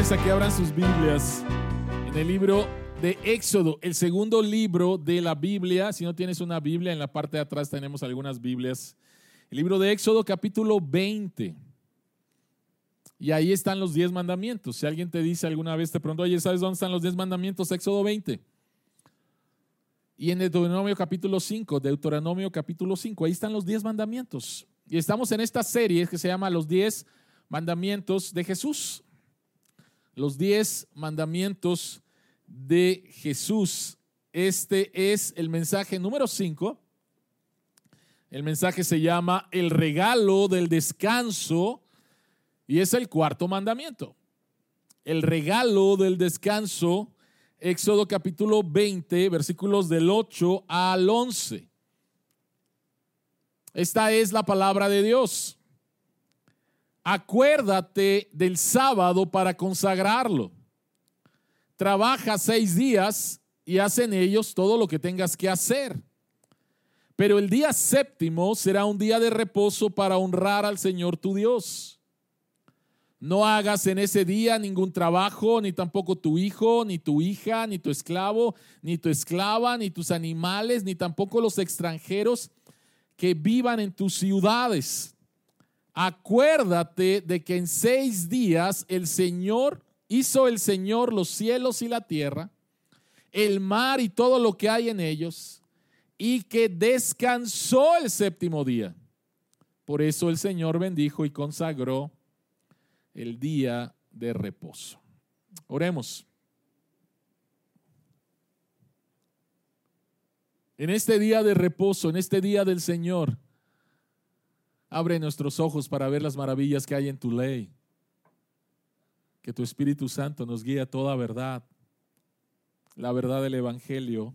invitarles a que abran sus Biblias en el libro de Éxodo, el segundo libro de la Biblia. Si no tienes una Biblia, en la parte de atrás tenemos algunas Biblias. El libro de Éxodo, capítulo 20. Y ahí están los diez mandamientos. Si alguien te dice alguna vez, te pregunto, oye, ¿sabes dónde están los diez mandamientos? Éxodo 20. Y en Deuteronomio capítulo 5, Deuteronomio capítulo 5, ahí están los diez mandamientos. Y estamos en esta serie que se llama Los diez mandamientos de Jesús. Los diez mandamientos de Jesús. Este es el mensaje número 5. El mensaje se llama el regalo del descanso y es el cuarto mandamiento. El regalo del descanso, Éxodo capítulo 20, versículos del 8 al 11. Esta es la palabra de Dios. Acuérdate del sábado para consagrarlo. Trabaja seis días y haz en ellos todo lo que tengas que hacer. Pero el día séptimo será un día de reposo para honrar al Señor tu Dios. No hagas en ese día ningún trabajo, ni tampoco tu hijo, ni tu hija, ni tu esclavo, ni tu esclava, ni tus animales, ni tampoco los extranjeros que vivan en tus ciudades. Acuérdate de que en seis días el Señor hizo el Señor los cielos y la tierra, el mar y todo lo que hay en ellos, y que descansó el séptimo día. Por eso el Señor bendijo y consagró el día de reposo. Oremos. En este día de reposo, en este día del Señor, abre nuestros ojos para ver las maravillas que hay en tu ley. Que tu Espíritu Santo nos guíe a toda verdad. La verdad del Evangelio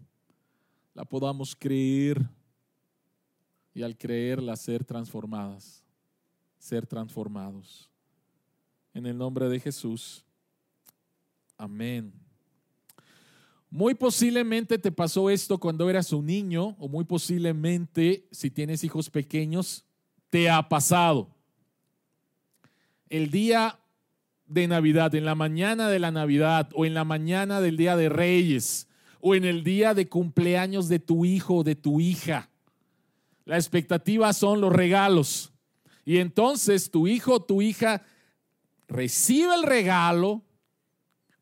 la podamos creer y al creerla ser transformadas, ser transformados. En el nombre de Jesús. Amén. Muy posiblemente te pasó esto cuando eras un niño o muy posiblemente si tienes hijos pequeños te ha pasado. El día de Navidad, en la mañana de la Navidad o en la mañana del Día de Reyes o en el día de cumpleaños de tu hijo o de tu hija. La expectativa son los regalos. Y entonces tu hijo o tu hija recibe el regalo,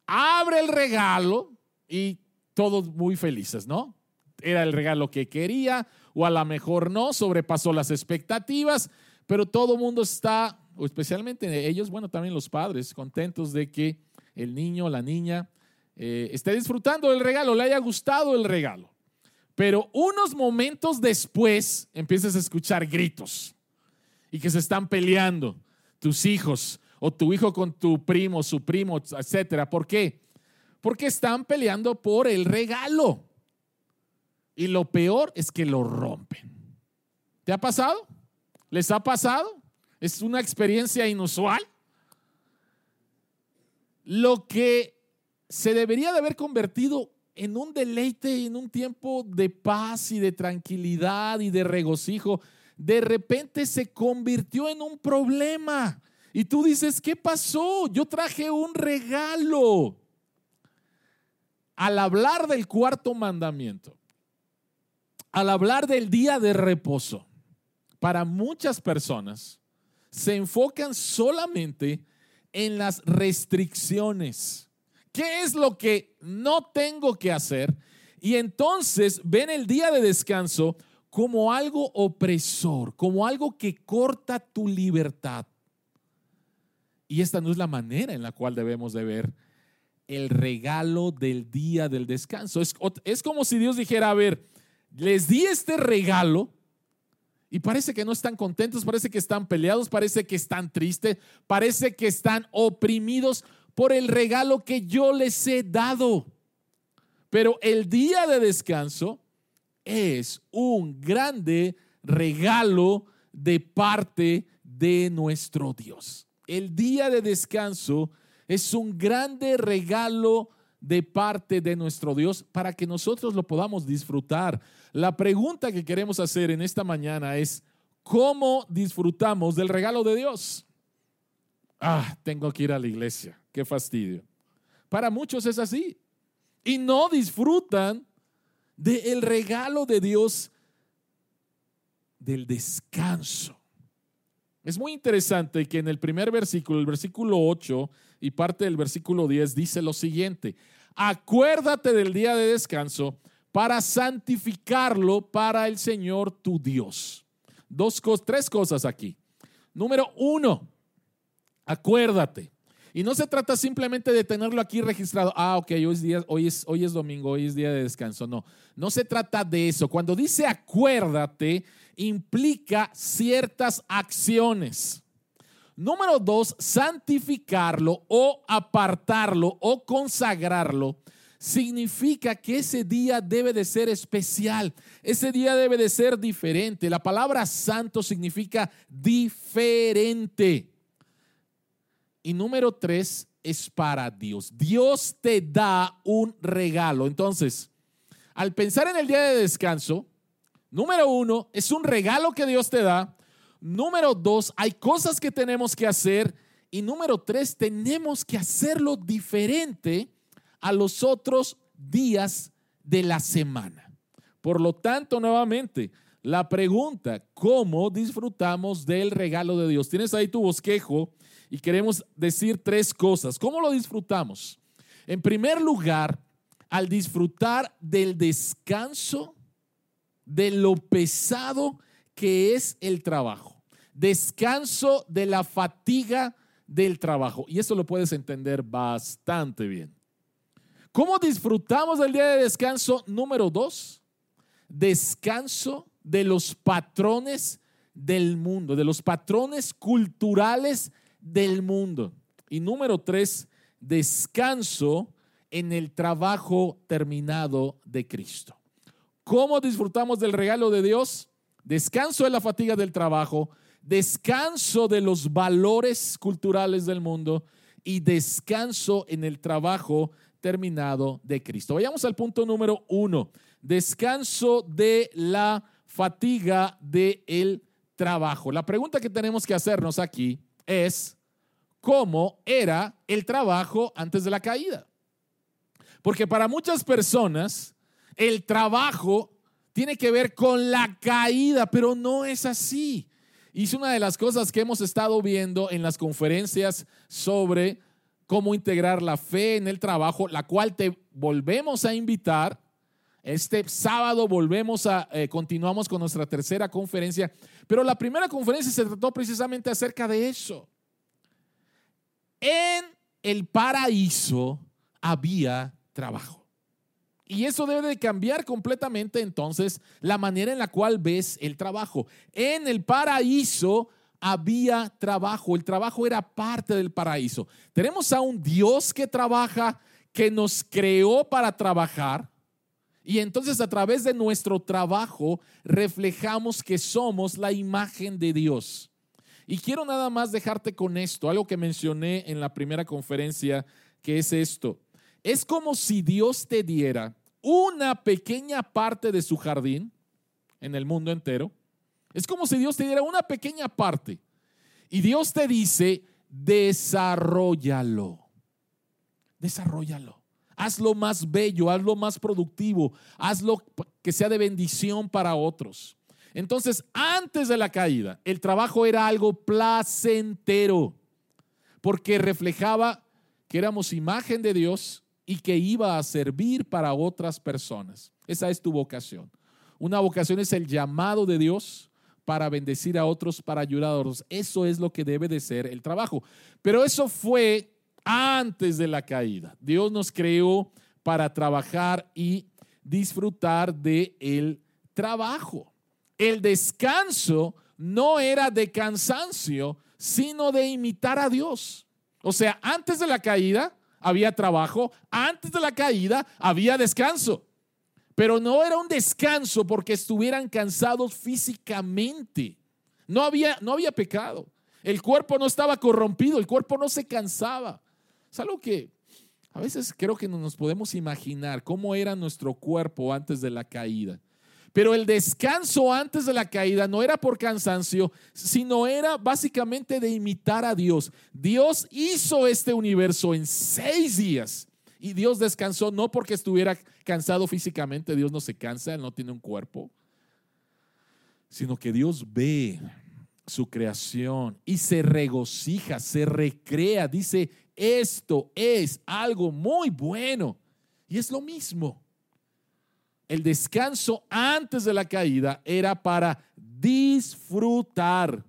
abre el regalo y todos muy felices, ¿no? Era el regalo que quería o a lo mejor no, sobrepasó las expectativas, pero todo mundo está, o especialmente ellos, bueno, también los padres, contentos de que el niño o la niña eh, esté disfrutando del regalo, le haya gustado el regalo. Pero unos momentos después empiezas a escuchar gritos y que se están peleando tus hijos o tu hijo con tu primo, su primo, etcétera. ¿Por qué? Porque están peleando por el regalo. Y lo peor es que lo rompen. ¿Te ha pasado? ¿Les ha pasado? ¿Es una experiencia inusual? Lo que se debería de haber convertido en un deleite, en un tiempo de paz y de tranquilidad y de regocijo, de repente se convirtió en un problema. Y tú dices, ¿qué pasó? Yo traje un regalo. Al hablar del cuarto mandamiento, al hablar del día de reposo, para muchas personas se enfocan solamente en las restricciones. ¿Qué es lo que no tengo que hacer? Y entonces ven el día de descanso como algo opresor, como algo que corta tu libertad. Y esta no es la manera en la cual debemos de ver el regalo del día del descanso. Es, es como si Dios dijera, a ver, les di este regalo y parece que no están contentos, parece que están peleados, parece que están tristes, parece que están oprimidos por el regalo que yo les he dado. Pero el día de descanso es un grande regalo de parte de nuestro Dios el día de descanso es un grande regalo de parte de nuestro Dios para que nosotros lo podamos disfrutar. La pregunta que queremos hacer en esta mañana es, ¿cómo disfrutamos del regalo de Dios? ah, tengo que ir a la iglesia, qué fastidio. Para muchos es así. Y no disfrutan del regalo de Dios del descanso. Es muy interesante que en el primer versículo, el versículo 8 y parte del versículo 10 dice lo siguiente, acuérdate del día de descanso para santificarlo para el Señor tu Dios. Dos, tres cosas aquí. Número uno, acuérdate. Y no se trata simplemente de tenerlo aquí registrado. Ah, ok, hoy es, día, hoy, es, hoy es domingo, hoy es día de descanso. No, no se trata de eso. Cuando dice acuérdate, implica ciertas acciones. Número dos, santificarlo o apartarlo o consagrarlo significa que ese día debe de ser especial, ese día debe de ser diferente. La palabra santo significa diferente. Y número tres es para Dios. Dios te da un regalo. Entonces, al pensar en el día de descanso, número uno, es un regalo que Dios te da. Número dos, hay cosas que tenemos que hacer. Y número tres, tenemos que hacerlo diferente a los otros días de la semana. Por lo tanto, nuevamente, la pregunta, ¿cómo disfrutamos del regalo de Dios? Tienes ahí tu bosquejo y queremos decir tres cosas. ¿Cómo lo disfrutamos? En primer lugar, al disfrutar del descanso de lo pesado que es el trabajo. Descanso de la fatiga del trabajo. Y eso lo puedes entender bastante bien. ¿Cómo disfrutamos del día de descanso? Número dos, descanso de los patrones del mundo, de los patrones culturales del mundo. Y número tres, descanso en el trabajo terminado de Cristo. ¿Cómo disfrutamos del regalo de Dios? Descanso de la fatiga del trabajo, descanso de los valores culturales del mundo y descanso en el trabajo terminado de Cristo. Vayamos al punto número uno, descanso de la fatiga del el trabajo. La pregunta que tenemos que hacernos aquí es, ¿cómo era el trabajo antes de la caída? Porque para muchas personas el trabajo tiene que ver con la caída, pero no es así. Y es una de las cosas que hemos estado viendo en las conferencias sobre cómo integrar la fe en el trabajo, la cual te volvemos a invitar. Este sábado volvemos a, eh, continuamos con nuestra tercera conferencia, pero la primera conferencia se trató precisamente acerca de eso. En el paraíso había trabajo. Y eso debe de cambiar completamente entonces la manera en la cual ves el trabajo. En el paraíso había trabajo, el trabajo era parte del paraíso. Tenemos a un Dios que trabaja, que nos creó para trabajar. Y entonces a través de nuestro trabajo reflejamos que somos la imagen de Dios. Y quiero nada más dejarte con esto, algo que mencioné en la primera conferencia, que es esto. Es como si Dios te diera una pequeña parte de su jardín en el mundo entero es como si Dios te diera una pequeña parte y Dios te dice, desarrollalo. Desarrollalo. Hazlo más bello, hazlo más productivo, hazlo que sea de bendición para otros. Entonces, antes de la caída, el trabajo era algo placentero, porque reflejaba que éramos imagen de Dios y que iba a servir para otras personas. Esa es tu vocación. Una vocación es el llamado de Dios para bendecir a otros, para ayudar a otros. Eso es lo que debe de ser el trabajo. Pero eso fue antes de la caída. Dios nos creó para trabajar y disfrutar de el trabajo. El descanso no era de cansancio, sino de imitar a Dios. O sea, antes de la caída había trabajo, antes de la caída había descanso. Pero no era un descanso porque estuvieran cansados físicamente. No había, no había pecado. El cuerpo no estaba corrompido, el cuerpo no se cansaba. Es algo que a veces creo que no nos podemos imaginar cómo era nuestro cuerpo antes de la caída. Pero el descanso antes de la caída no era por cansancio, sino era básicamente de imitar a Dios. Dios hizo este universo en seis días y Dios descansó no porque estuviera cansado físicamente, Dios no se cansa, Él no tiene un cuerpo, sino que Dios ve su creación y se regocija, se recrea, dice, esto es algo muy bueno. Y es lo mismo el descanso antes de la caída era para disfrutar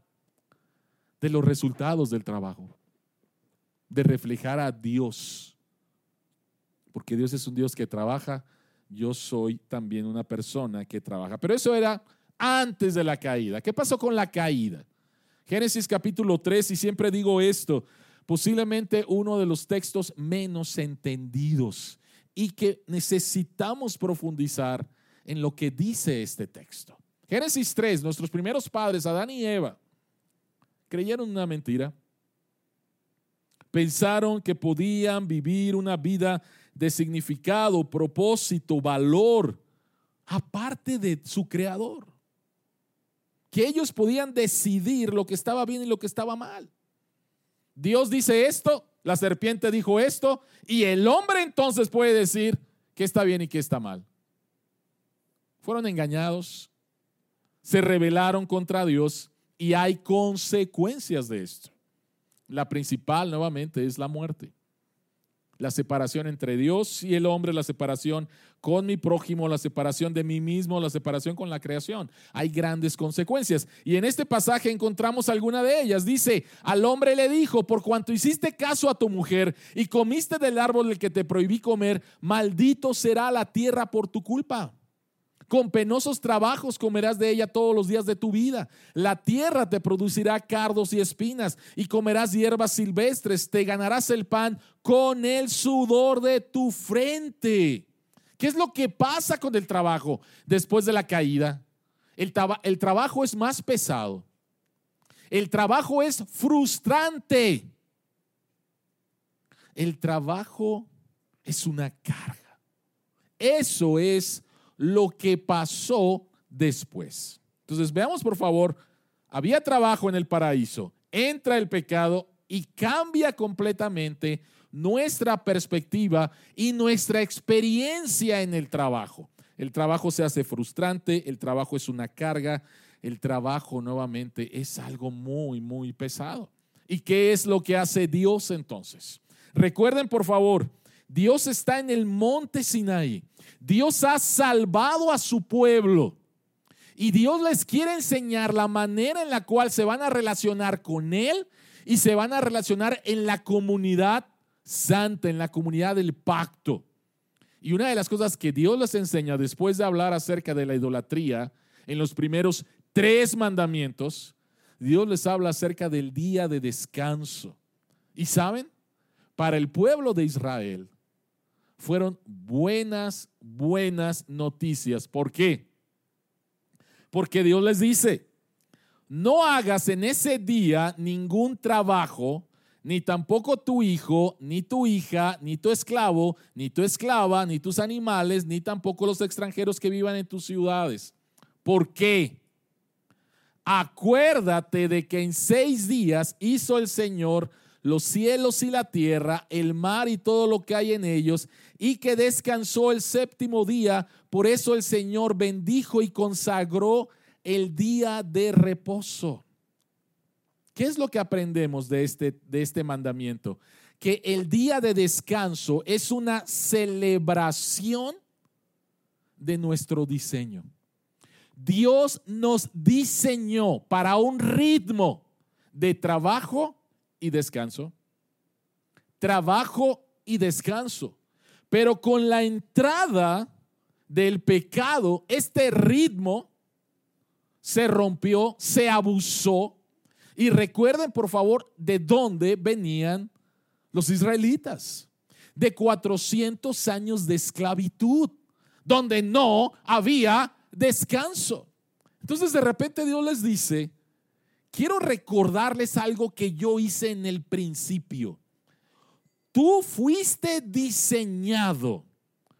de los resultados del trabajo, de reflejar a Dios. Porque Dios es un Dios que trabaja, yo soy también una persona que trabaja. Pero eso era antes de la caída. ¿Qué pasó con la caída? Génesis capítulo 3, y siempre digo esto, posiblemente uno de los textos menos entendidos y que necesitamos profundizar en lo que dice este texto. Génesis 3, nuestros primeros padres, Adán y Eva, creyeron una mentira. Pensaron que podían vivir una vida de significado, propósito, valor, aparte de su creador. Que ellos podían decidir lo que estaba bien y lo que estaba mal. Dios dice esto, la serpiente dijo esto y el hombre entonces puede decir que está bien y que está mal. Fueron engañados, se rebelaron contra Dios y hay consecuencias de esto. La principal nuevamente es la muerte la separación entre Dios y el hombre, la separación con mi prójimo, la separación de mí mismo, la separación con la creación. Hay grandes consecuencias. Y en este pasaje encontramos alguna de ellas. Dice, al hombre le dijo, por cuanto hiciste caso a tu mujer y comiste del árbol del que te prohibí comer, maldito será la tierra por tu culpa. Con penosos trabajos comerás de ella todos los días de tu vida. La tierra te producirá cardos y espinas y comerás hierbas silvestres. Te ganarás el pan con el sudor de tu frente. ¿Qué es lo que pasa con el trabajo después de la caída? El, el trabajo es más pesado. El trabajo es frustrante. El trabajo es una carga. Eso es lo que pasó después. Entonces, veamos por favor, había trabajo en el paraíso, entra el pecado y cambia completamente nuestra perspectiva y nuestra experiencia en el trabajo. El trabajo se hace frustrante, el trabajo es una carga, el trabajo nuevamente es algo muy, muy pesado. ¿Y qué es lo que hace Dios entonces? Recuerden por favor, Dios está en el monte Sinaí. Dios ha salvado a su pueblo. Y Dios les quiere enseñar la manera en la cual se van a relacionar con Él y se van a relacionar en la comunidad santa, en la comunidad del pacto. Y una de las cosas que Dios les enseña después de hablar acerca de la idolatría, en los primeros tres mandamientos, Dios les habla acerca del día de descanso. Y saben, para el pueblo de Israel, fueron buenas, buenas noticias. ¿Por qué? Porque Dios les dice, no hagas en ese día ningún trabajo, ni tampoco tu hijo, ni tu hija, ni tu esclavo, ni tu esclava, ni tus animales, ni tampoco los extranjeros que vivan en tus ciudades. ¿Por qué? Acuérdate de que en seis días hizo el Señor los cielos y la tierra, el mar y todo lo que hay en ellos, y que descansó el séptimo día. Por eso el Señor bendijo y consagró el día de reposo. ¿Qué es lo que aprendemos de este, de este mandamiento? Que el día de descanso es una celebración de nuestro diseño. Dios nos diseñó para un ritmo de trabajo y descanso. Trabajo y descanso. Pero con la entrada del pecado, este ritmo se rompió, se abusó. Y recuerden, por favor, de dónde venían los israelitas. De 400 años de esclavitud, donde no había descanso. Entonces de repente Dios les dice, quiero recordarles algo que yo hice en el principio. Tú fuiste diseñado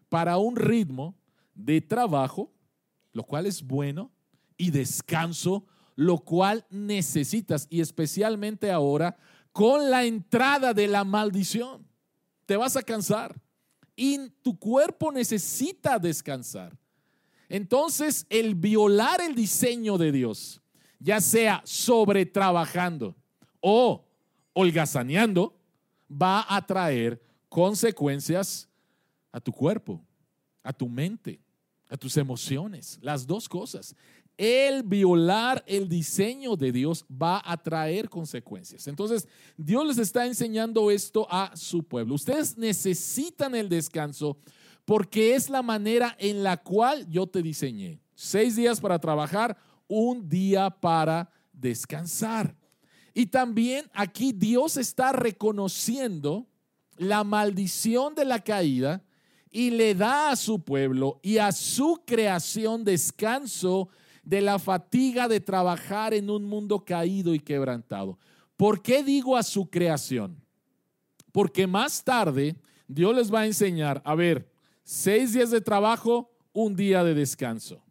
para un ritmo de trabajo lo cual es bueno, y descanso, lo cual necesitas, y especialmente ahora con la entrada de la maldición. Te vas a cansar y tu cuerpo necesita descansar. Entonces, el violar el diseño de Dios, ya sea sobre trabajando o holgazaneando, va a traer consecuencias a tu cuerpo, a tu mente, a tus emociones, las dos cosas. El violar el diseño de Dios va a traer consecuencias. Entonces, Dios les está enseñando esto a su pueblo. Ustedes necesitan el descanso porque es la manera en la cual yo te diseñé. Seis días para trabajar, un día para descansar. Y también aquí Dios está reconociendo la maldición de la caída y le da a su pueblo y a su creación descanso de la fatiga de trabajar en un mundo caído y quebrantado. ¿Por qué digo a su creación? Porque más tarde Dios les va a enseñar, a ver, seis días de trabajo, un día de descanso.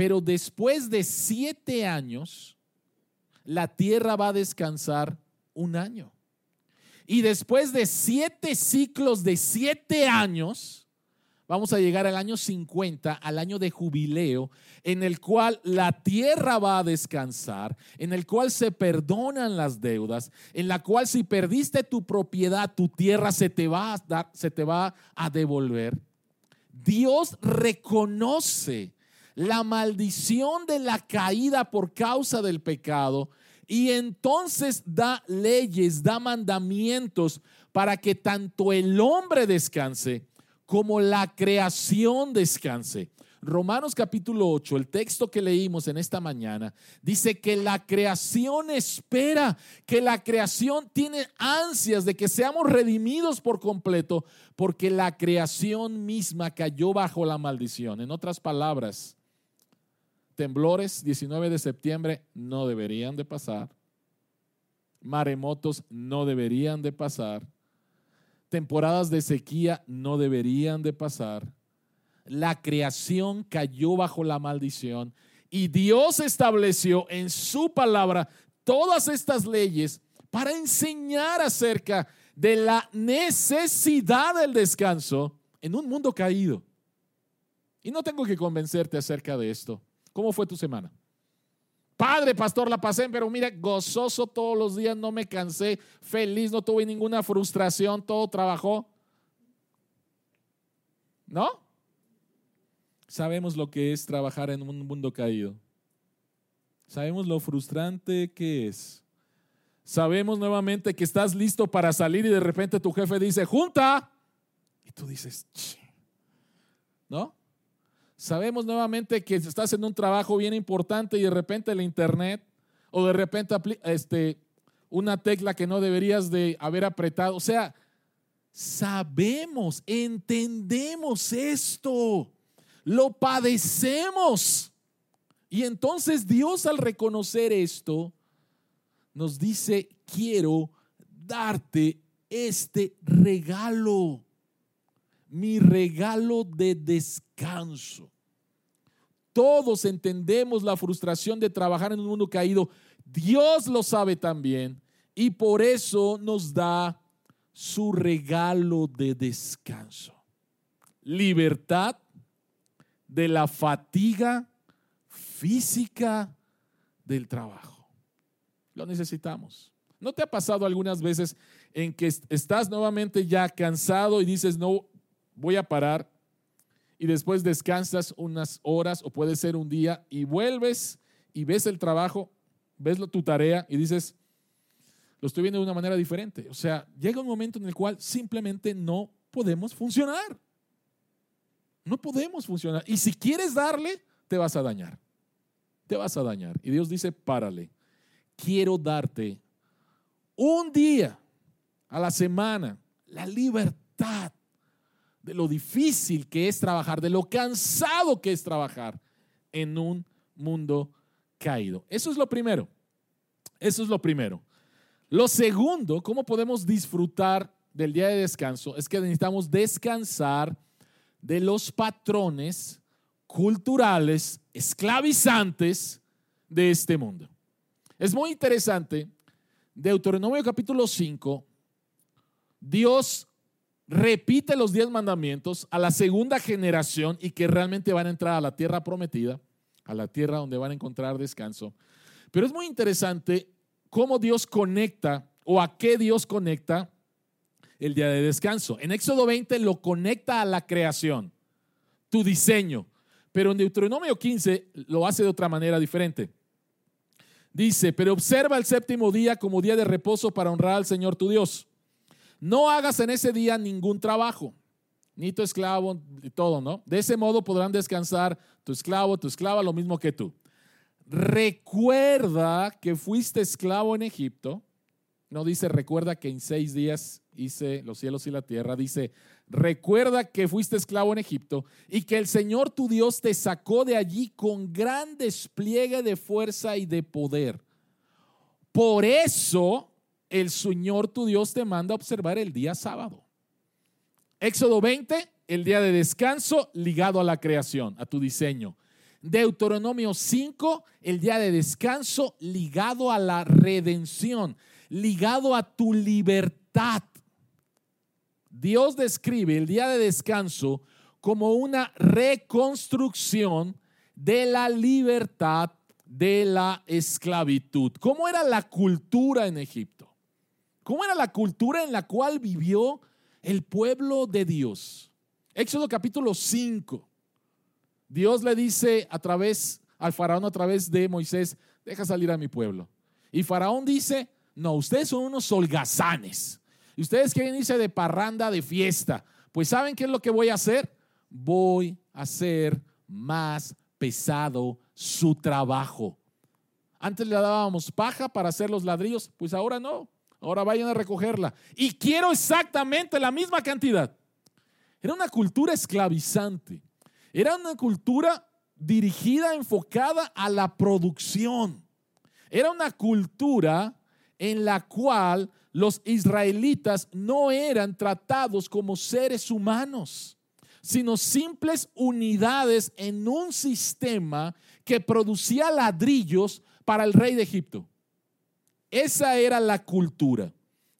Pero después de siete años, la tierra va a descansar un año. Y después de siete ciclos de siete años, vamos a llegar al año 50, al año de jubileo, en el cual la tierra va a descansar, en el cual se perdonan las deudas, en la cual si perdiste tu propiedad, tu tierra se te va a, dar, se te va a devolver. Dios reconoce la maldición de la caída por causa del pecado y entonces da leyes, da mandamientos para que tanto el hombre descanse como la creación descanse. Romanos capítulo 8, el texto que leímos en esta mañana, dice que la creación espera, que la creación tiene ansias de que seamos redimidos por completo, porque la creación misma cayó bajo la maldición. En otras palabras, temblores 19 de septiembre no deberían de pasar, maremotos no deberían de pasar temporadas de sequía no deberían de pasar. La creación cayó bajo la maldición y Dios estableció en su palabra todas estas leyes para enseñar acerca de la necesidad del descanso en un mundo caído. Y no tengo que convencerte acerca de esto. ¿Cómo fue tu semana? Padre, pastor, la pasé, pero mira, gozoso todos los días, no me cansé, feliz, no tuve ninguna frustración, todo trabajó. ¿No? Sabemos lo que es trabajar en un mundo caído. Sabemos lo frustrante que es. Sabemos nuevamente que estás listo para salir y de repente tu jefe dice, junta. Y tú dices, ¿no? Sabemos nuevamente que estás en un trabajo bien importante y de repente el internet o de repente este, una tecla que no deberías de haber apretado. O sea, sabemos, entendemos esto, lo padecemos. Y entonces Dios al reconocer esto nos dice, quiero darte este regalo mi regalo de descanso. Todos entendemos la frustración de trabajar en un mundo caído. Dios lo sabe también y por eso nos da su regalo de descanso. Libertad de la fatiga física del trabajo. Lo necesitamos. ¿No te ha pasado algunas veces en que estás nuevamente ya cansado y dices, no, voy a parar y después descansas unas horas o puede ser un día y vuelves y ves el trabajo, ves tu tarea y dices, lo estoy viendo de una manera diferente. O sea, llega un momento en el cual simplemente no podemos funcionar. No podemos funcionar. Y si quieres darle, te vas a dañar. Te vas a dañar. Y Dios dice, párale. Quiero darte un día a la semana la libertad de lo difícil que es trabajar, de lo cansado que es trabajar en un mundo caído. Eso es lo primero. Eso es lo primero. Lo segundo, ¿cómo podemos disfrutar del día de descanso? Es que necesitamos descansar de los patrones culturales, esclavizantes de este mundo. Es muy interesante, Deuteronomio capítulo 5, Dios repite los diez mandamientos a la segunda generación y que realmente van a entrar a la tierra prometida, a la tierra donde van a encontrar descanso. Pero es muy interesante cómo Dios conecta o a qué Dios conecta el día de descanso. En Éxodo 20 lo conecta a la creación, tu diseño, pero en Deuteronomio 15 lo hace de otra manera diferente. Dice, pero observa el séptimo día como día de reposo para honrar al Señor tu Dios. No hagas en ese día ningún trabajo, ni tu esclavo, y todo, ¿no? De ese modo podrán descansar tu esclavo, tu esclava, lo mismo que tú. Recuerda que fuiste esclavo en Egipto. No dice, recuerda que en seis días hice los cielos y la tierra. Dice, recuerda que fuiste esclavo en Egipto y que el Señor tu Dios te sacó de allí con gran despliegue de fuerza y de poder. Por eso el Señor tu Dios te manda a observar el día sábado. Éxodo 20, el día de descanso ligado a la creación, a tu diseño. Deuteronomio 5, el día de descanso ligado a la redención, ligado a tu libertad. Dios describe el día de descanso como una reconstrucción de la libertad de la esclavitud. ¿Cómo era la cultura en Egipto? ¿Cómo era la cultura en la cual vivió el pueblo de Dios? Éxodo capítulo 5. Dios le dice a través al faraón a través de Moisés, deja salir a mi pueblo. Y faraón dice, no, ustedes son unos holgazanes. Y ustedes quieren irse de parranda, de fiesta. Pues ¿saben qué es lo que voy a hacer? Voy a hacer más pesado su trabajo. Antes le dábamos paja para hacer los ladrillos, pues ahora no. Ahora vayan a recogerla. Y quiero exactamente la misma cantidad. Era una cultura esclavizante. Era una cultura dirigida, enfocada a la producción. Era una cultura en la cual los israelitas no eran tratados como seres humanos, sino simples unidades en un sistema que producía ladrillos para el rey de Egipto. Esa era la cultura,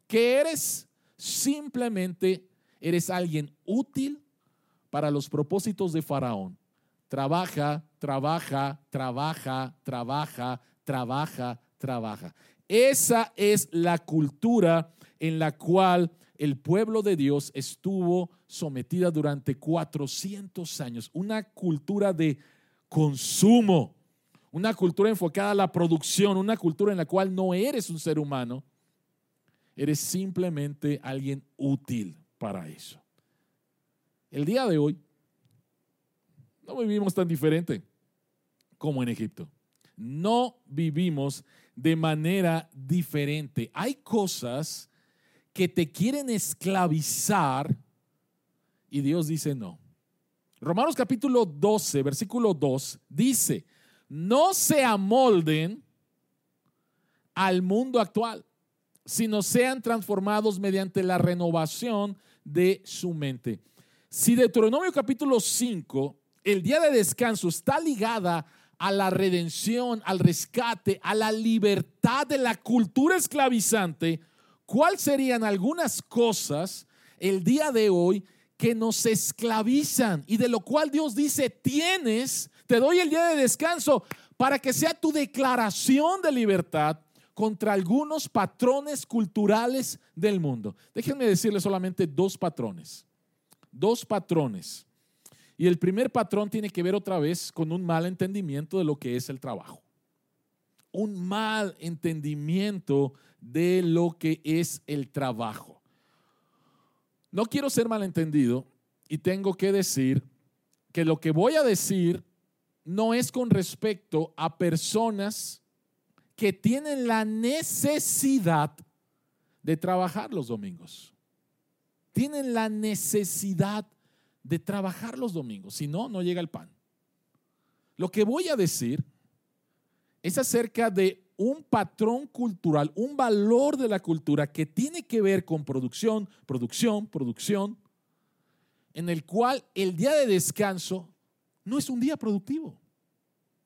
que eres simplemente, eres alguien útil para los propósitos de Faraón. Trabaja, trabaja, trabaja, trabaja, trabaja, trabaja. Esa es la cultura en la cual el pueblo de Dios estuvo sometida durante 400 años. Una cultura de consumo una cultura enfocada a la producción, una cultura en la cual no eres un ser humano, eres simplemente alguien útil para eso. El día de hoy no vivimos tan diferente como en Egipto. No vivimos de manera diferente. Hay cosas que te quieren esclavizar y Dios dice no. Romanos capítulo 12, versículo 2 dice, no se amolden al mundo actual, sino sean transformados mediante la renovación de su mente. Si Deuteronomio capítulo 5, el día de descanso está ligada a la redención, al rescate, a la libertad de la cultura esclavizante, ¿cuáles serían algunas cosas el día de hoy que nos esclavizan y de lo cual Dios dice, tienes te doy el día de descanso para que sea tu declaración de libertad contra algunos patrones culturales del mundo. Déjenme decirles solamente dos patrones. Dos patrones. Y el primer patrón tiene que ver otra vez con un mal entendimiento de lo que es el trabajo. Un mal entendimiento de lo que es el trabajo. No quiero ser malentendido y tengo que decir que lo que voy a decir no es con respecto a personas que tienen la necesidad de trabajar los domingos. Tienen la necesidad de trabajar los domingos, si no, no llega el pan. Lo que voy a decir es acerca de un patrón cultural, un valor de la cultura que tiene que ver con producción, producción, producción, en el cual el día de descanso no es un día productivo.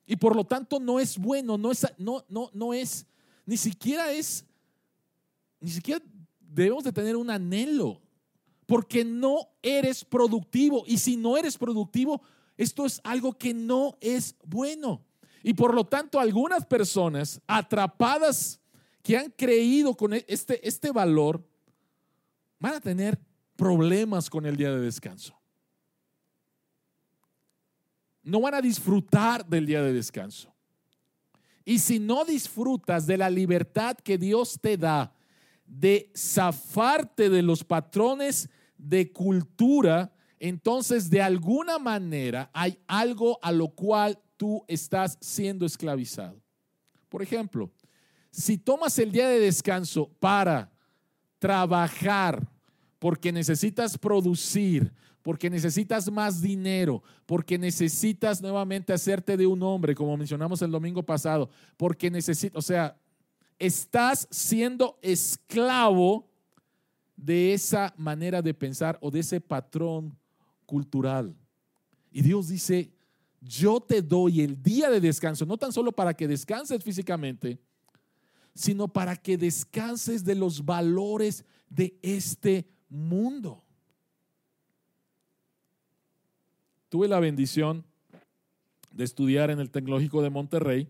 Y por lo tanto no es bueno, no es, no, no, no es, ni siquiera es, ni siquiera debemos de tener un anhelo, porque no eres productivo. Y si no eres productivo, esto es algo que no es bueno. Y por lo tanto, algunas personas atrapadas que han creído con e, este, este valor van a tener problemas con el día de descanso. No van a disfrutar del día de descanso. Y si no disfrutas de la libertad que Dios te da de zafarte de los patrones de cultura, entonces de alguna manera hay algo a lo cual tú estás siendo esclavizado. Por ejemplo, si tomas el día de descanso para trabajar, porque necesitas producir, porque necesitas más dinero, porque necesitas nuevamente hacerte de un hombre, como mencionamos el domingo pasado, porque necesitas, o sea, estás siendo esclavo de esa manera de pensar o de ese patrón cultural. Y Dios dice, yo te doy el día de descanso, no tan solo para que descanses físicamente, sino para que descanses de los valores de este mundo. Tuve la bendición de estudiar en el Tecnológico de Monterrey.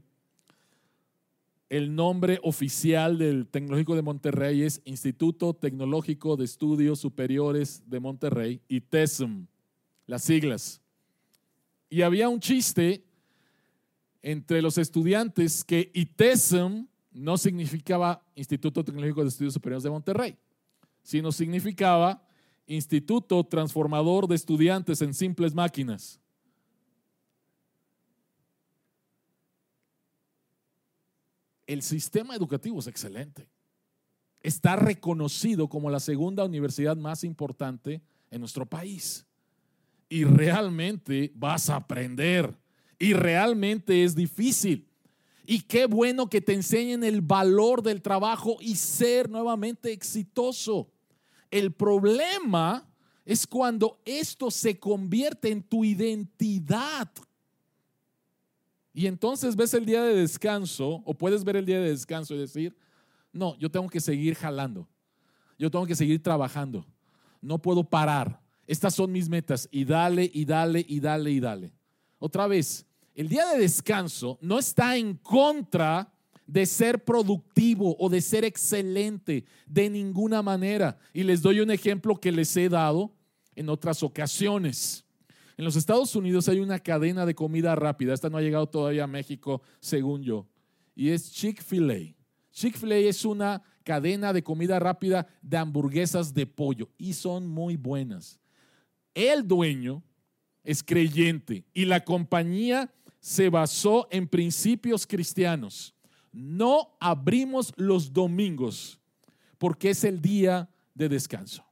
El nombre oficial del Tecnológico de Monterrey es Instituto Tecnológico de Estudios Superiores de Monterrey, ITESM, las siglas. Y había un chiste entre los estudiantes que ITESM no significaba Instituto Tecnológico de Estudios Superiores de Monterrey, sino significaba Instituto Transformador de Estudiantes en Simples Máquinas. El sistema educativo es excelente. Está reconocido como la segunda universidad más importante en nuestro país. Y realmente vas a aprender. Y realmente es difícil. Y qué bueno que te enseñen el valor del trabajo y ser nuevamente exitoso. El problema es cuando esto se convierte en tu identidad. Y entonces ves el día de descanso, o puedes ver el día de descanso y decir, no, yo tengo que seguir jalando, yo tengo que seguir trabajando, no puedo parar, estas son mis metas, y dale, y dale, y dale, y dale. Otra vez, el día de descanso no está en contra de ser productivo o de ser excelente de ninguna manera. Y les doy un ejemplo que les he dado en otras ocasiones. En los Estados Unidos hay una cadena de comida rápida. Esta no ha llegado todavía a México, según yo. Y es Chick-fil-A. Chick-fil-A es una cadena de comida rápida de hamburguesas de pollo y son muy buenas. El dueño es creyente y la compañía se basó en principios cristianos. No abrimos los domingos porque es el día de descanso.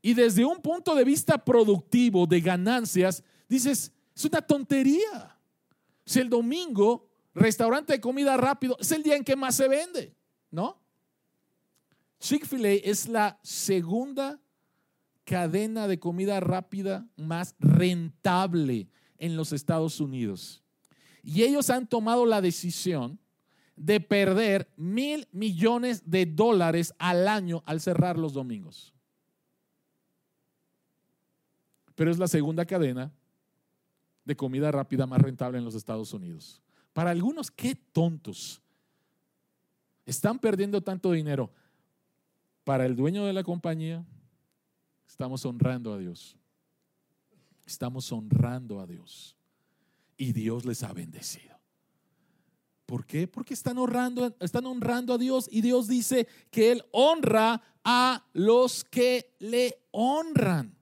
Y desde un punto de vista productivo de ganancias, dices, es una tontería. Si el domingo, restaurante de comida rápido, es el día en que más se vende, ¿no? Chick-fil-A es la segunda cadena de comida rápida más rentable en los Estados Unidos. Y ellos han tomado la decisión de perder mil millones de dólares al año al cerrar los domingos. Pero es la segunda cadena de comida rápida más rentable en los Estados Unidos. Para algunos, qué tontos. Están perdiendo tanto dinero. Para el dueño de la compañía, estamos honrando a Dios. Estamos honrando a Dios y Dios les ha bendecido. ¿Por qué? Porque están honrando, están honrando a Dios y Dios dice que Él honra a los que le honran.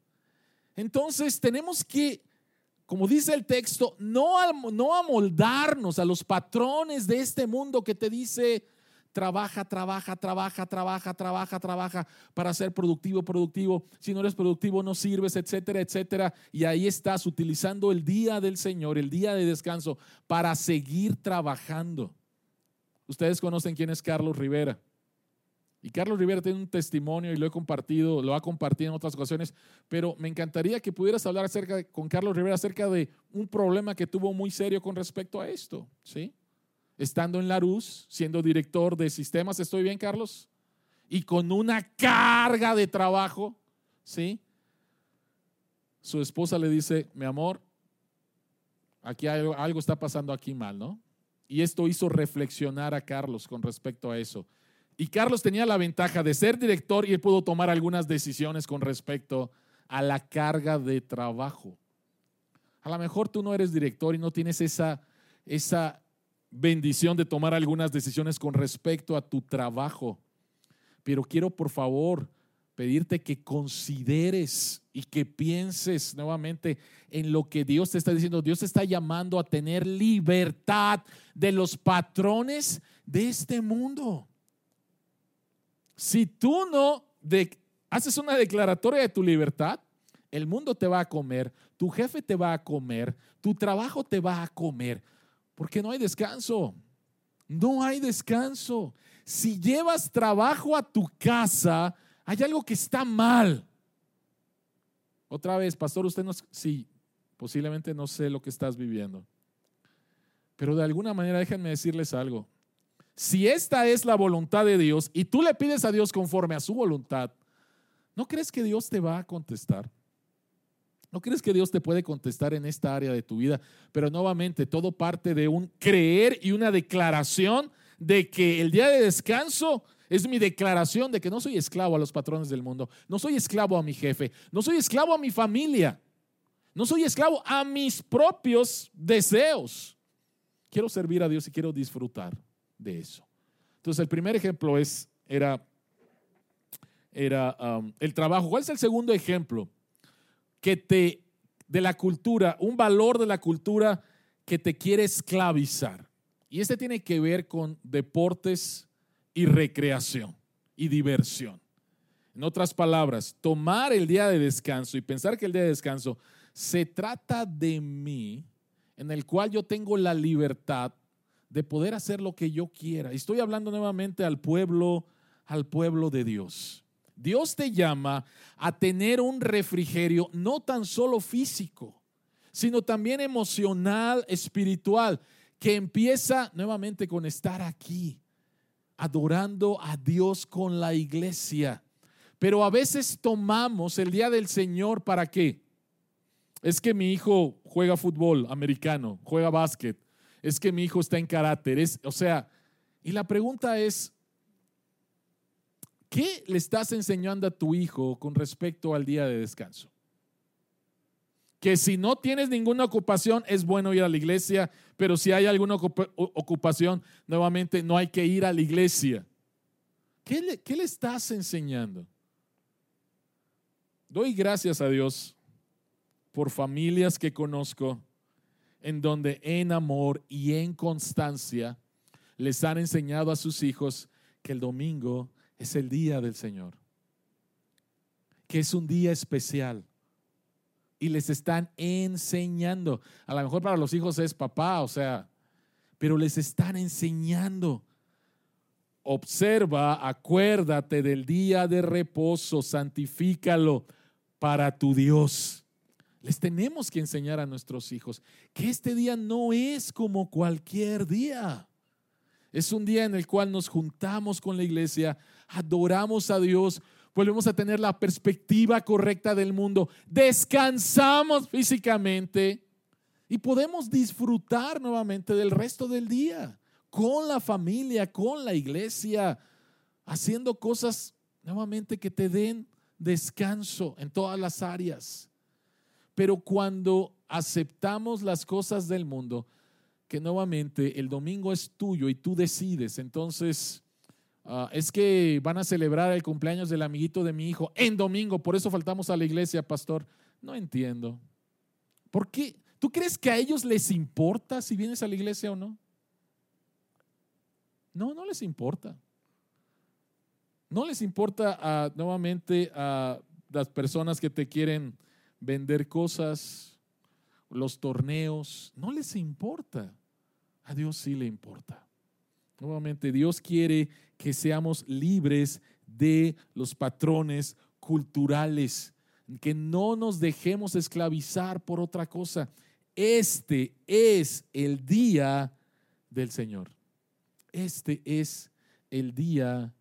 Entonces tenemos que, como dice el texto, no, no amoldarnos a los patrones de este mundo que te dice, trabaja, trabaja, trabaja, trabaja, trabaja, trabaja para ser productivo, productivo. Si no eres productivo, no sirves, etcétera, etcétera. Y ahí estás utilizando el día del Señor, el día de descanso, para seguir trabajando. Ustedes conocen quién es Carlos Rivera. Y Carlos Rivera tiene un testimonio y lo he compartido, lo ha compartido en otras ocasiones, pero me encantaría que pudieras hablar acerca con Carlos Rivera acerca de un problema que tuvo muy serio con respecto a esto, ¿sí? Estando en la RUS, siendo director de sistemas, ¿estoy bien, Carlos? Y con una carga de trabajo, ¿sí? Su esposa le dice, mi amor, aquí algo, algo está pasando aquí mal, ¿no? Y esto hizo reflexionar a Carlos con respecto a eso. Y Carlos tenía la ventaja de ser director y él pudo tomar algunas decisiones con respecto a la carga de trabajo. A lo mejor tú no eres director y no tienes esa, esa bendición de tomar algunas decisiones con respecto a tu trabajo. Pero quiero por favor pedirte que consideres y que pienses nuevamente en lo que Dios te está diciendo. Dios te está llamando a tener libertad de los patrones de este mundo. Si tú no haces una declaratoria de tu libertad, el mundo te va a comer, tu jefe te va a comer, tu trabajo te va a comer, porque no hay descanso. No hay descanso. Si llevas trabajo a tu casa, hay algo que está mal. Otra vez, pastor, usted no, sí, posiblemente no sé lo que estás viviendo. Pero de alguna manera déjenme decirles algo si esta es la voluntad de Dios y tú le pides a Dios conforme a su voluntad, ¿no crees que Dios te va a contestar? ¿No crees que Dios te puede contestar en esta área de tu vida? Pero nuevamente, todo parte de un creer y una declaración de que el día de descanso es mi declaración de que no soy esclavo a los patrones del mundo, no soy esclavo a mi jefe, no soy esclavo a mi familia, no soy esclavo a mis propios deseos. Quiero servir a Dios y quiero disfrutar de eso. Entonces, el primer ejemplo es, era, era um, el trabajo. ¿Cuál es el segundo ejemplo? Que te, de la cultura, un valor de la cultura que te quiere esclavizar. Y este tiene que ver con deportes y recreación y diversión. En otras palabras, tomar el día de descanso y pensar que el día de descanso se trata de mí, en el cual yo tengo la libertad de poder hacer lo que yo quiera. Estoy hablando nuevamente al pueblo, al pueblo de Dios. Dios te llama a tener un refrigerio no tan solo físico, sino también emocional, espiritual, que empieza nuevamente con estar aquí, adorando a Dios con la iglesia. Pero a veces tomamos el día del Señor para qué? Es que mi hijo juega fútbol americano, juega básquet, es que mi hijo está en carácter. Es, o sea, y la pregunta es, ¿qué le estás enseñando a tu hijo con respecto al día de descanso? Que si no tienes ninguna ocupación, es bueno ir a la iglesia, pero si hay alguna ocupación, nuevamente no hay que ir a la iglesia. ¿Qué le, qué le estás enseñando? Doy gracias a Dios por familias que conozco en donde en amor y en constancia les han enseñado a sus hijos que el domingo es el día del Señor, que es un día especial. Y les están enseñando. A lo mejor para los hijos es papá, o sea, pero les están enseñando. Observa, acuérdate del día de reposo, santifícalo para tu Dios. Les tenemos que enseñar a nuestros hijos que este día no es como cualquier día. Es un día en el cual nos juntamos con la iglesia, adoramos a Dios, volvemos a tener la perspectiva correcta del mundo, descansamos físicamente y podemos disfrutar nuevamente del resto del día con la familia, con la iglesia, haciendo cosas nuevamente que te den descanso en todas las áreas. Pero cuando aceptamos las cosas del mundo, que nuevamente el domingo es tuyo y tú decides, entonces ah, es que van a celebrar el cumpleaños del amiguito de mi hijo en domingo, por eso faltamos a la iglesia, pastor. No entiendo. ¿Por qué? ¿Tú crees que a ellos les importa si vienes a la iglesia o no? No, no les importa. No les importa ah, nuevamente a las personas que te quieren vender cosas, los torneos, no les importa. A Dios sí le importa. Nuevamente, Dios quiere que seamos libres de los patrones culturales, que no nos dejemos esclavizar por otra cosa. Este es el día del Señor. Este es el día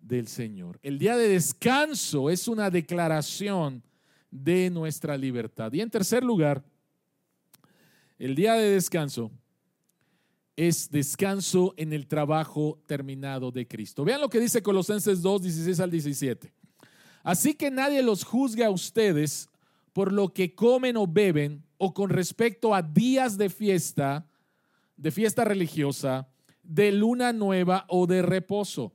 del Señor. El día de descanso es una declaración de nuestra libertad. Y en tercer lugar, el día de descanso es descanso en el trabajo terminado de Cristo. Vean lo que dice Colosenses 2, 16 al 17. Así que nadie los juzgue a ustedes por lo que comen o beben o con respecto a días de fiesta, de fiesta religiosa, de luna nueva o de reposo.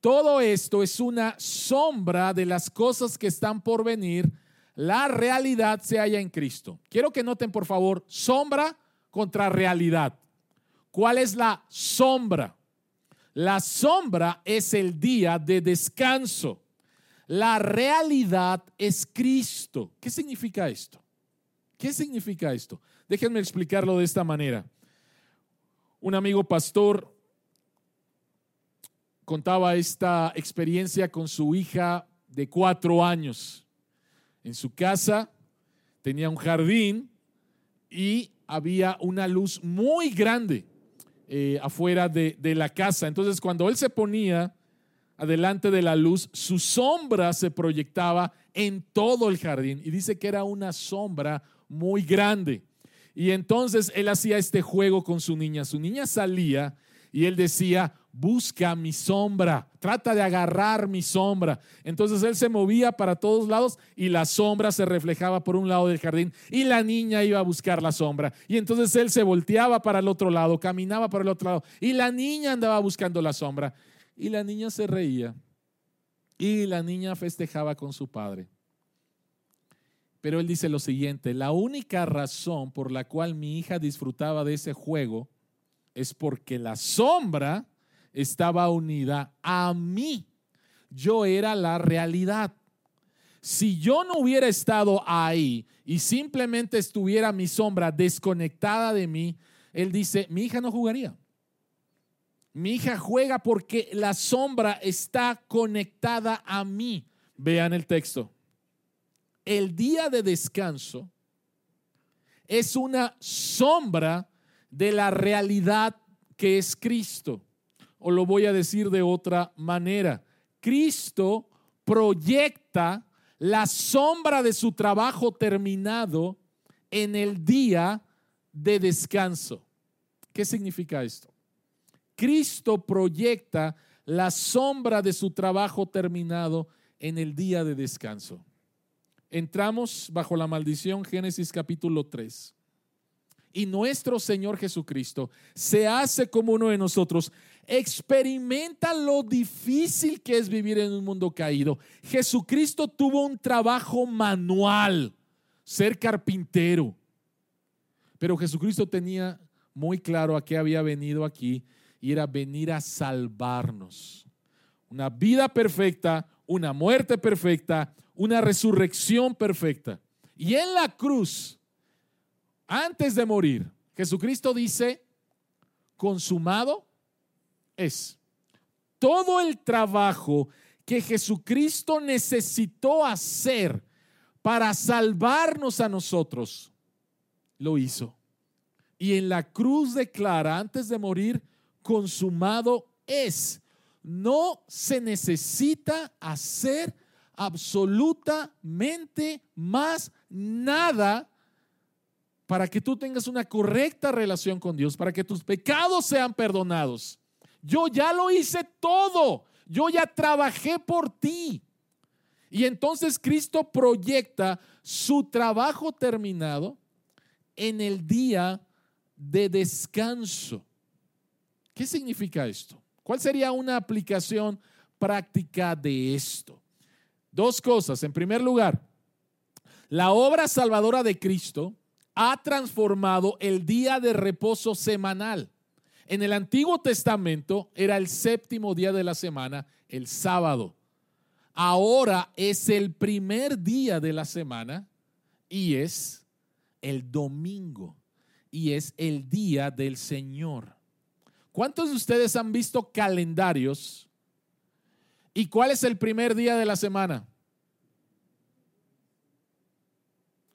Todo esto es una sombra de las cosas que están por venir. La realidad se halla en Cristo. Quiero que noten, por favor, sombra contra realidad. ¿Cuál es la sombra? La sombra es el día de descanso. La realidad es Cristo. ¿Qué significa esto? ¿Qué significa esto? Déjenme explicarlo de esta manera. Un amigo pastor contaba esta experiencia con su hija de cuatro años. En su casa tenía un jardín y había una luz muy grande eh, afuera de, de la casa. Entonces cuando él se ponía adelante de la luz, su sombra se proyectaba en todo el jardín y dice que era una sombra muy grande. Y entonces él hacía este juego con su niña. Su niña salía y él decía, busca mi sombra, trata de agarrar mi sombra. Entonces él se movía para todos lados y la sombra se reflejaba por un lado del jardín y la niña iba a buscar la sombra. Y entonces él se volteaba para el otro lado, caminaba para el otro lado y la niña andaba buscando la sombra. Y la niña se reía y la niña festejaba con su padre. Pero él dice lo siguiente, la única razón por la cual mi hija disfrutaba de ese juego es porque la sombra estaba unida a mí. Yo era la realidad. Si yo no hubiera estado ahí y simplemente estuviera mi sombra desconectada de mí, él dice, mi hija no jugaría. Mi hija juega porque la sombra está conectada a mí. Vean el texto. El día de descanso es una sombra de la realidad que es Cristo. O lo voy a decir de otra manera. Cristo proyecta la sombra de su trabajo terminado en el día de descanso. ¿Qué significa esto? Cristo proyecta la sombra de su trabajo terminado en el día de descanso. Entramos bajo la maldición Génesis capítulo 3 y nuestro Señor Jesucristo se hace como uno de nosotros, experimenta lo difícil que es vivir en un mundo caído. Jesucristo tuvo un trabajo manual, ser carpintero, pero Jesucristo tenía muy claro a qué había venido aquí y era venir a salvarnos. Una vida perfecta, una muerte perfecta, una resurrección perfecta. Y en la cruz, antes de morir, Jesucristo dice, consumado es. Todo el trabajo que Jesucristo necesitó hacer para salvarnos a nosotros, lo hizo. Y en la cruz declara, antes de morir, consumado es. No se necesita hacer absolutamente más nada para que tú tengas una correcta relación con Dios, para que tus pecados sean perdonados. Yo ya lo hice todo, yo ya trabajé por ti. Y entonces Cristo proyecta su trabajo terminado en el día de descanso. ¿Qué significa esto? ¿Cuál sería una aplicación práctica de esto? Dos cosas. En primer lugar, la obra salvadora de Cristo ha transformado el día de reposo semanal. En el Antiguo Testamento era el séptimo día de la semana, el sábado. Ahora es el primer día de la semana y es el domingo y es el día del Señor. ¿Cuántos de ustedes han visto calendarios ¿Y cuál es el primer día de la semana?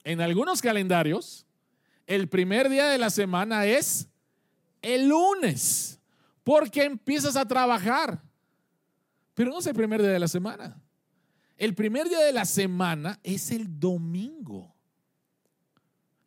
En algunos calendarios, el primer día de la semana es el lunes, porque empiezas a trabajar. Pero no es el primer día de la semana. El primer día de la semana es el domingo.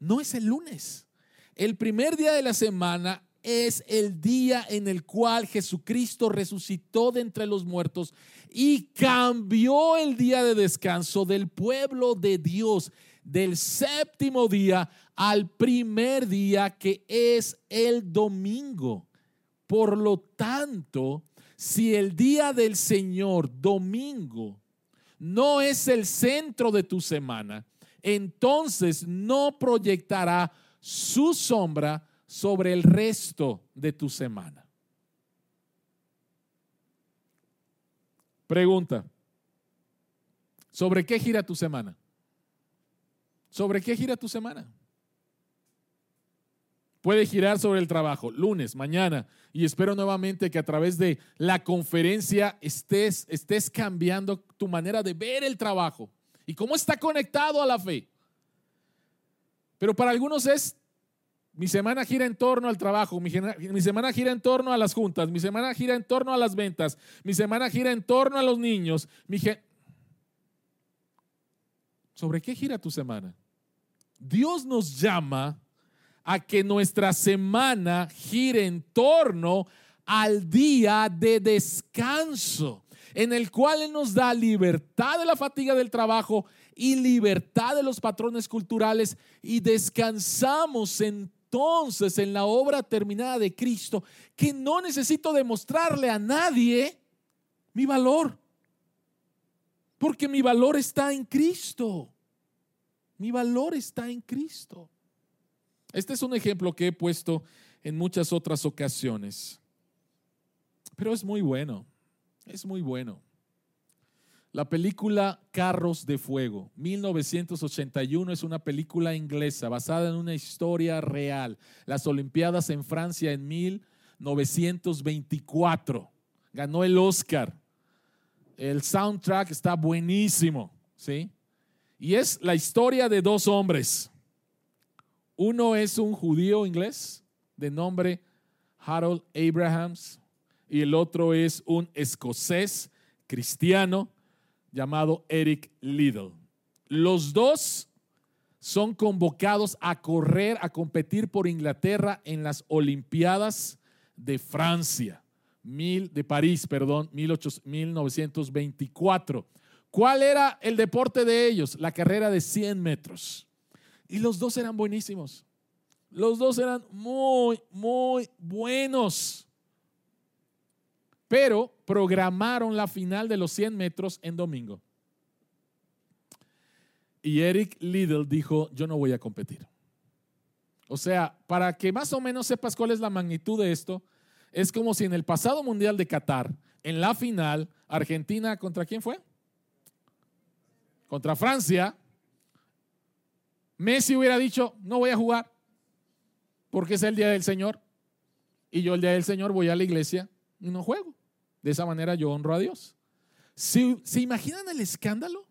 No es el lunes. El primer día de la semana es el día en el cual Jesucristo resucitó de entre los muertos y cambió el día de descanso del pueblo de Dios del séptimo día al primer día que es el domingo. Por lo tanto, si el día del Señor, domingo, no es el centro de tu semana, entonces no proyectará su sombra sobre el resto de tu semana. Pregunta, ¿sobre qué gira tu semana? ¿Sobre qué gira tu semana? Puede girar sobre el trabajo, lunes, mañana, y espero nuevamente que a través de la conferencia estés, estés cambiando tu manera de ver el trabajo y cómo está conectado a la fe. Pero para algunos es, mi semana gira en torno al trabajo, mi, semana gira en torno a las juntas, mi semana gira en torno a las ventas, mi semana gira en torno a los niños. Mi ¿Sobre qué gira tu semana? Dios nos llama a que nuestra semana gire en torno al día de descanso, en el cual Él nos da libertad de la fatiga del trabajo y libertad de los patrones culturales y descansamos entonces en la obra terminada de Cristo, que no necesito demostrarle a nadie mi valor, porque mi valor está en Cristo. Mi valor está en Cristo. Este es un ejemplo que he puesto en muchas otras ocasiones. Pero es muy bueno, es muy bueno. La película Carros de Fuego, 1981, es una película inglesa basada en una historia real. Las Olimpiadas en Francia en 1924. Ganó el Oscar. El soundtrack está buenísimo, ¿sí? Y es la historia de dos hombres. Uno es un judío inglés de nombre Harold Abrahams y el otro es un escocés cristiano llamado Eric Liddell. Los dos son convocados a correr, a competir por Inglaterra en las Olimpiadas de Francia, mil, de París, perdón, 1924. ¿Cuál era el deporte de ellos? La carrera de 100 metros. Y los dos eran buenísimos. Los dos eran muy, muy buenos. Pero programaron la final de los 100 metros en domingo. Y Eric Liddell dijo, yo no voy a competir. O sea, para que más o menos sepas cuál es la magnitud de esto, es como si en el pasado Mundial de Qatar, en la final, Argentina, ¿contra quién fue? contra Francia, Messi hubiera dicho, no voy a jugar porque es el día del Señor. Y yo el día del Señor voy a la iglesia y no juego. De esa manera yo honro a Dios. ¿Se, ¿se imaginan el escándalo?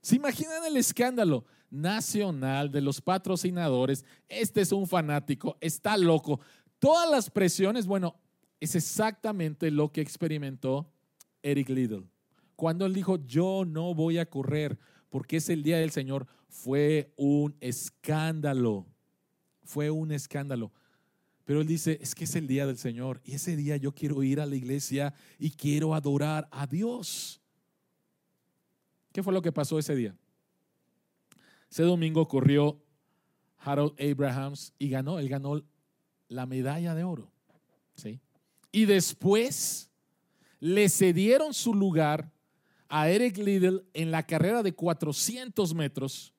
¿Se imaginan el escándalo nacional de los patrocinadores? Este es un fanático, está loco. Todas las presiones, bueno, es exactamente lo que experimentó Eric Liddell cuando él dijo, yo no voy a correr porque es el día del Señor, fue un escándalo, fue un escándalo. Pero él dice, es que es el día del Señor y ese día yo quiero ir a la iglesia y quiero adorar a Dios. ¿Qué fue lo que pasó ese día? Ese domingo corrió Harold Abrahams y ganó, él ganó la medalla de oro. ¿sí? Y después le cedieron su lugar a Eric Liddell en la carrera de 400 metros.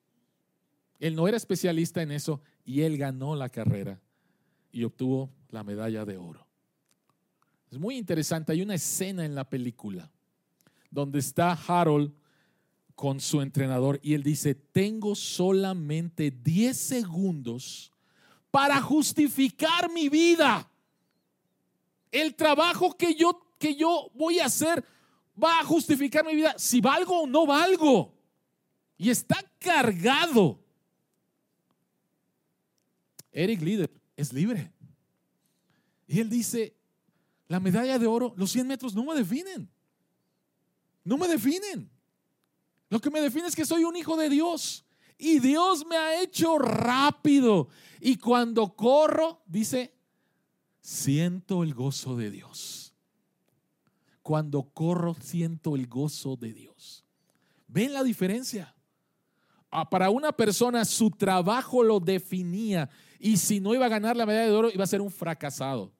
Él no era especialista en eso y él ganó la carrera y obtuvo la medalla de oro. Es muy interesante, hay una escena en la película donde está Harold con su entrenador y él dice, tengo solamente 10 segundos para justificar mi vida. El trabajo que yo, que yo voy a hacer va a justificar mi vida si valgo o no valgo. Y está cargado. Eric Lieder es libre. Y él dice, la medalla de oro, los 100 metros no me definen. No me definen. Lo que me define es que soy un hijo de Dios. Y Dios me ha hecho rápido. Y cuando corro, dice, siento el gozo de Dios. Cuando corro, siento el gozo de Dios. ¿Ven la diferencia? Ah, para una persona su trabajo lo definía y si no iba a ganar la medalla de oro iba a ser un fracasado.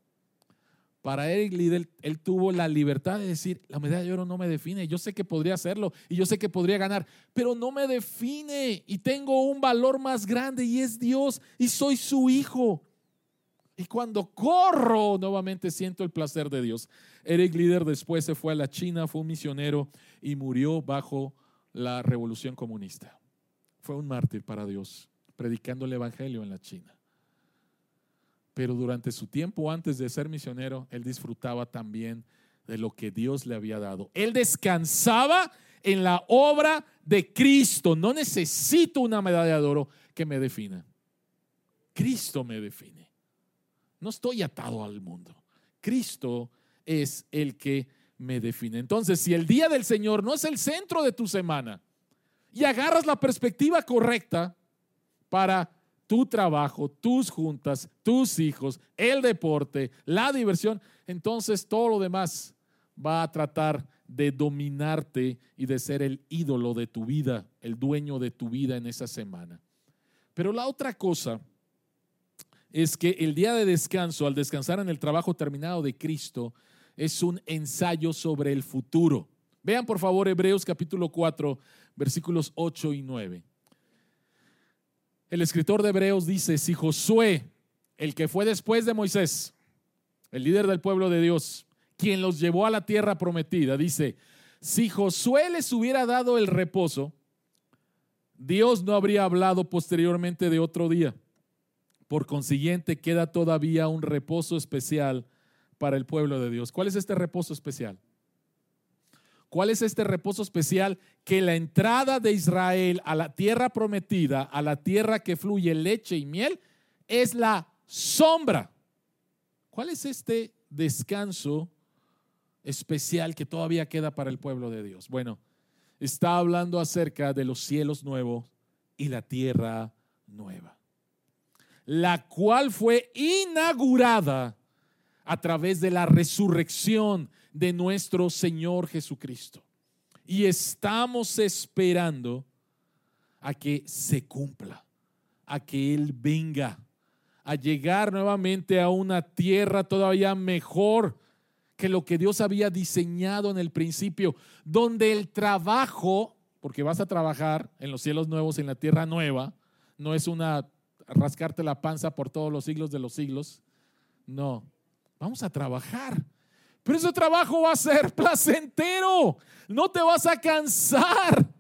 Para Eric Liddell, él tuvo la libertad de decir, la medalla de oro no me define, yo sé que podría hacerlo y yo sé que podría ganar, pero no me define y tengo un valor más grande y es Dios y soy su hijo. Y cuando corro, nuevamente siento el placer de Dios. Eric Lider después se fue a la China, fue un misionero y murió bajo la revolución comunista. Fue un mártir para Dios, predicando el Evangelio en la China pero durante su tiempo antes de ser misionero, él disfrutaba también de lo que Dios le había dado. Él descansaba en la obra de Cristo. No necesito una medalla de oro que me defina. Cristo me define. No estoy atado al mundo. Cristo es el que me define. Entonces, si el día del Señor no es el centro de tu semana y agarras la perspectiva correcta para tu trabajo, tus juntas, tus hijos, el deporte, la diversión, entonces todo lo demás va a tratar de dominarte y de ser el ídolo de tu vida, el dueño de tu vida en esa semana. Pero la otra cosa es que el día de descanso, al descansar en el trabajo terminado de Cristo, es un ensayo sobre el futuro. Vean por favor Hebreos capítulo 4, versículos 8 y 9. El escritor de Hebreos dice, si Josué, el que fue después de Moisés, el líder del pueblo de Dios, quien los llevó a la tierra prometida, dice, si Josué les hubiera dado el reposo, Dios no habría hablado posteriormente de otro día. Por consiguiente, queda todavía un reposo especial para el pueblo de Dios. ¿Cuál es este reposo especial? ¿Cuál es este reposo especial? Que la entrada de Israel a la tierra prometida, a la tierra que fluye leche y miel, es la sombra. ¿Cuál es este descanso especial que todavía queda para el pueblo de Dios? Bueno, está hablando acerca de los cielos nuevos y la tierra nueva, la cual fue inaugurada a través de la resurrección de nuestro Señor Jesucristo. Y estamos esperando a que se cumpla, a que Él venga, a llegar nuevamente a una tierra todavía mejor que lo que Dios había diseñado en el principio, donde el trabajo, porque vas a trabajar en los cielos nuevos, en la tierra nueva, no es una rascarte la panza por todos los siglos de los siglos, no, vamos a trabajar pero ese trabajo va a ser placentero. No te vas a cansar.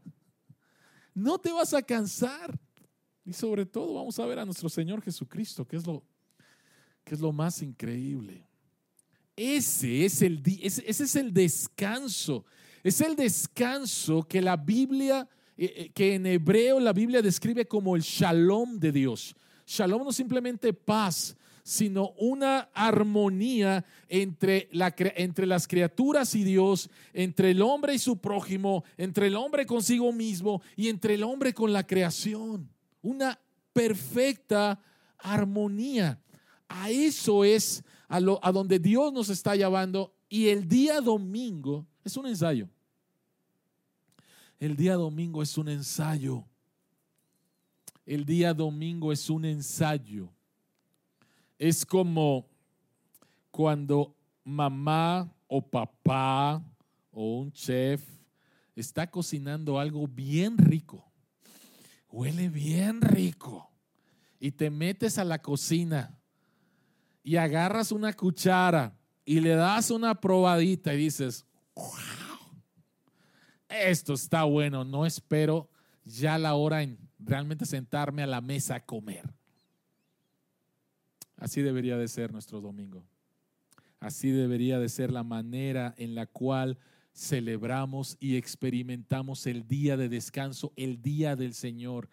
No te vas a cansar. Y sobre todo vamos a ver a nuestro Señor Jesucristo, que es lo, que es lo más increíble. Ese es, el, ese, es el descanso. Es el descanso que la Biblia, que en hebreo la Biblia describe como el shalom de Dios. Shalom no simplemente paz, sino una armonía entre, la, entre las criaturas y Dios, entre el hombre y su prójimo, entre el hombre consigo mismo y entre el hombre con la creación. Una perfecta armonía. A eso es a, lo, a donde Dios nos está llevando y el día domingo es un ensayo. El día domingo es un ensayo. El día domingo es un ensayo. Es como cuando mamá o papá o un chef está cocinando algo bien rico. Huele bien rico. Y te metes a la cocina y agarras una cuchara y le das una probadita y dices, wow, esto está bueno, no espero ya la hora en realmente sentarme a la mesa a comer. Así debería de ser nuestro domingo. Así debería de ser la manera en la cual celebramos y experimentamos el día de descanso, el día del Señor.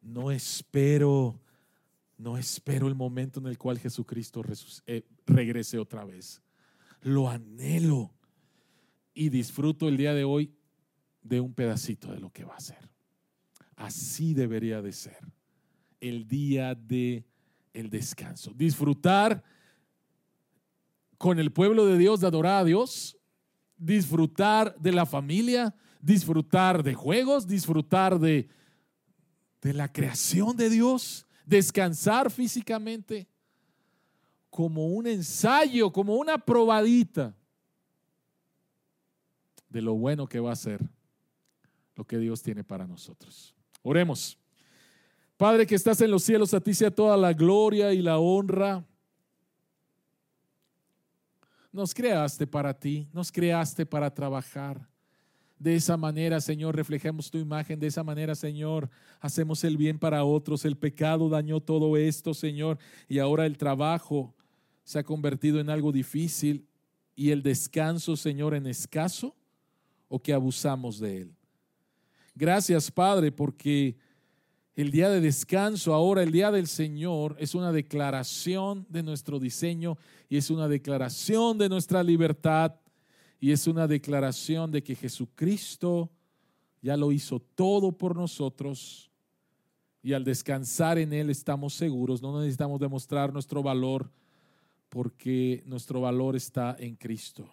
No espero, no espero el momento en el cual Jesucristo eh, regrese otra vez. Lo anhelo y disfruto el día de hoy de un pedacito de lo que va a ser. Así debería de ser el día de el descanso. Disfrutar con el pueblo de Dios de adorar a Dios, disfrutar de la familia, disfrutar de juegos, disfrutar de, de la creación de Dios, descansar físicamente como un ensayo, como una probadita de lo bueno que va a ser lo que Dios tiene para nosotros. Oremos. Padre que estás en los cielos, a ti sea toda la gloria y la honra. Nos creaste para ti, nos creaste para trabajar. De esa manera, Señor, reflejemos tu imagen. De esa manera, Señor, hacemos el bien para otros. El pecado dañó todo esto, Señor, y ahora el trabajo se ha convertido en algo difícil y el descanso, Señor, en escaso o que abusamos de él. Gracias, Padre, porque el día de descanso, ahora el día del Señor, es una declaración de nuestro diseño y es una declaración de nuestra libertad y es una declaración de que Jesucristo ya lo hizo todo por nosotros y al descansar en Él estamos seguros, no necesitamos demostrar nuestro valor porque nuestro valor está en Cristo.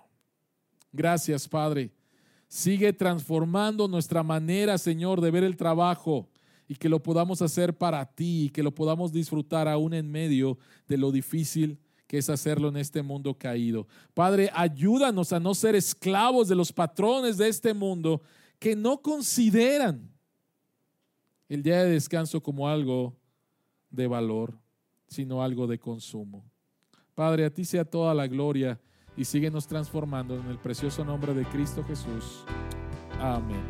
Gracias, Padre. Sigue transformando nuestra manera, Señor, de ver el trabajo y que lo podamos hacer para ti y que lo podamos disfrutar aún en medio de lo difícil que es hacerlo en este mundo caído. Padre, ayúdanos a no ser esclavos de los patrones de este mundo que no consideran el día de descanso como algo de valor, sino algo de consumo. Padre, a ti sea toda la gloria y síguenos transformando en el precioso nombre de Cristo Jesús. Amén.